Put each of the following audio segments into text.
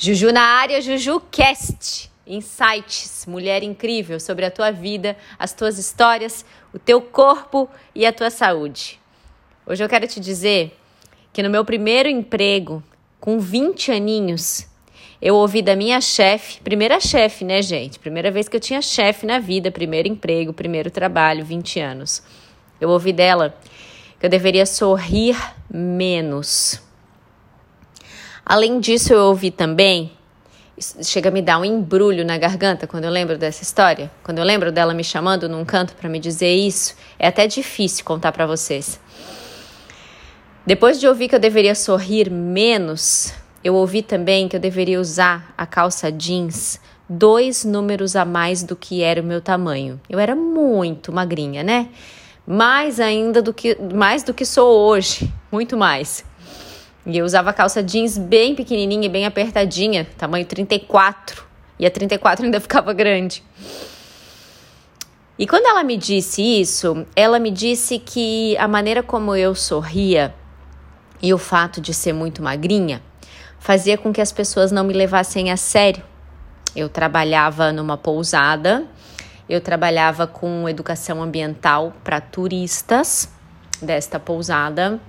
Juju na área, Juju Cast. Insights, mulher incrível sobre a tua vida, as tuas histórias, o teu corpo e a tua saúde. Hoje eu quero te dizer que no meu primeiro emprego, com 20 aninhos, eu ouvi da minha chefe, primeira chefe, né, gente? Primeira vez que eu tinha chefe na vida, primeiro emprego, primeiro trabalho, 20 anos. Eu ouvi dela que eu deveria sorrir menos. Além disso, eu ouvi também, chega a me dar um embrulho na garganta quando eu lembro dessa história, quando eu lembro dela me chamando num canto para me dizer isso, é até difícil contar para vocês. Depois de ouvir que eu deveria sorrir menos, eu ouvi também que eu deveria usar a calça jeans dois números a mais do que era o meu tamanho. Eu era muito magrinha, né? Mais ainda do que mais do que sou hoje, muito mais. E eu usava calça jeans bem pequenininha e bem apertadinha, tamanho 34. E a 34 ainda ficava grande. E quando ela me disse isso, ela me disse que a maneira como eu sorria e o fato de ser muito magrinha fazia com que as pessoas não me levassem a sério. Eu trabalhava numa pousada, eu trabalhava com educação ambiental para turistas desta pousada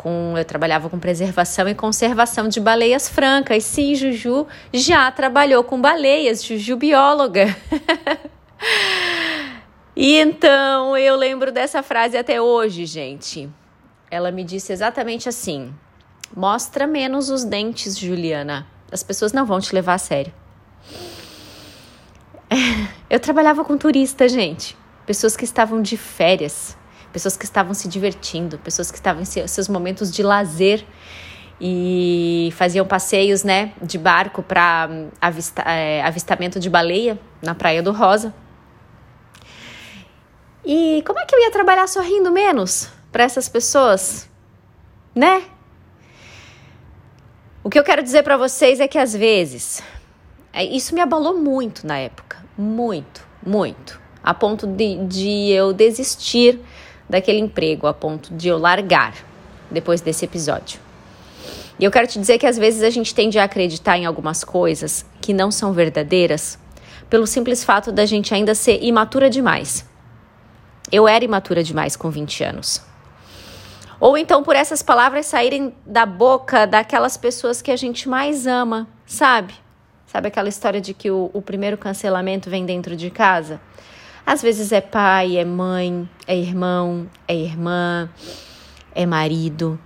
com eu trabalhava com preservação e conservação de baleias francas. Sim, Juju já trabalhou com baleias, Juju bióloga. e então eu lembro dessa frase até hoje, gente. Ela me disse exatamente assim: Mostra menos os dentes, Juliana. As pessoas não vão te levar a sério. Eu trabalhava com turista, gente. Pessoas que estavam de férias pessoas que estavam se divertindo, pessoas que estavam em seus momentos de lazer e faziam passeios, né, de barco para hum, avista, é, avistamento de baleia na Praia do Rosa. E como é que eu ia trabalhar sorrindo menos para essas pessoas, né? O que eu quero dizer para vocês é que às vezes é, isso me abalou muito na época, muito, muito, a ponto de, de eu desistir daquele emprego a ponto de eu largar depois desse episódio. E eu quero te dizer que às vezes a gente tende a acreditar em algumas coisas que não são verdadeiras pelo simples fato da gente ainda ser imatura demais. Eu era imatura demais com 20 anos. Ou então por essas palavras saírem da boca daquelas pessoas que a gente mais ama, sabe? Sabe aquela história de que o, o primeiro cancelamento vem dentro de casa? Às vezes é pai, é mãe, é irmão, é irmã, é marido.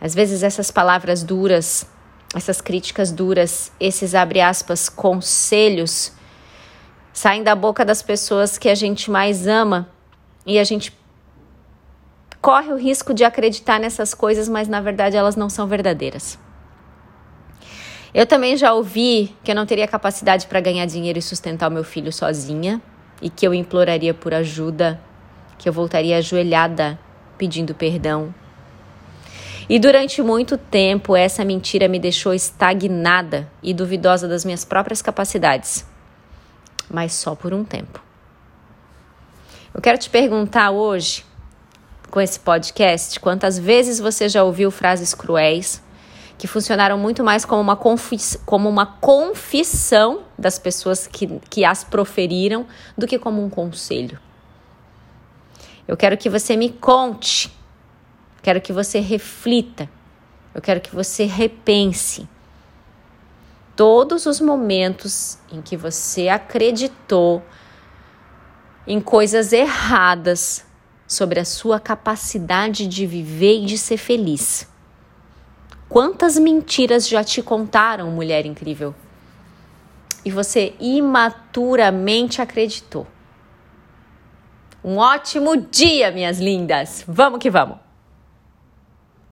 Às vezes essas palavras duras, essas críticas duras, esses abre aspas conselhos saem da boca das pessoas que a gente mais ama e a gente corre o risco de acreditar nessas coisas, mas na verdade elas não são verdadeiras. Eu também já ouvi que eu não teria capacidade para ganhar dinheiro e sustentar o meu filho sozinha e que eu imploraria por ajuda, que eu voltaria ajoelhada pedindo perdão. E durante muito tempo essa mentira me deixou estagnada e duvidosa das minhas próprias capacidades. Mas só por um tempo. Eu quero te perguntar hoje, com esse podcast, quantas vezes você já ouviu frases cruéis que funcionaram muito mais como uma, confis, como uma confissão das pessoas que, que as proferiram do que como um conselho. Eu quero que você me conte, quero que você reflita, eu quero que você repense todos os momentos em que você acreditou em coisas erradas sobre a sua capacidade de viver e de ser feliz. Quantas mentiras já te contaram, mulher incrível? E você imaturamente acreditou. Um ótimo dia, minhas lindas! Vamos que vamos!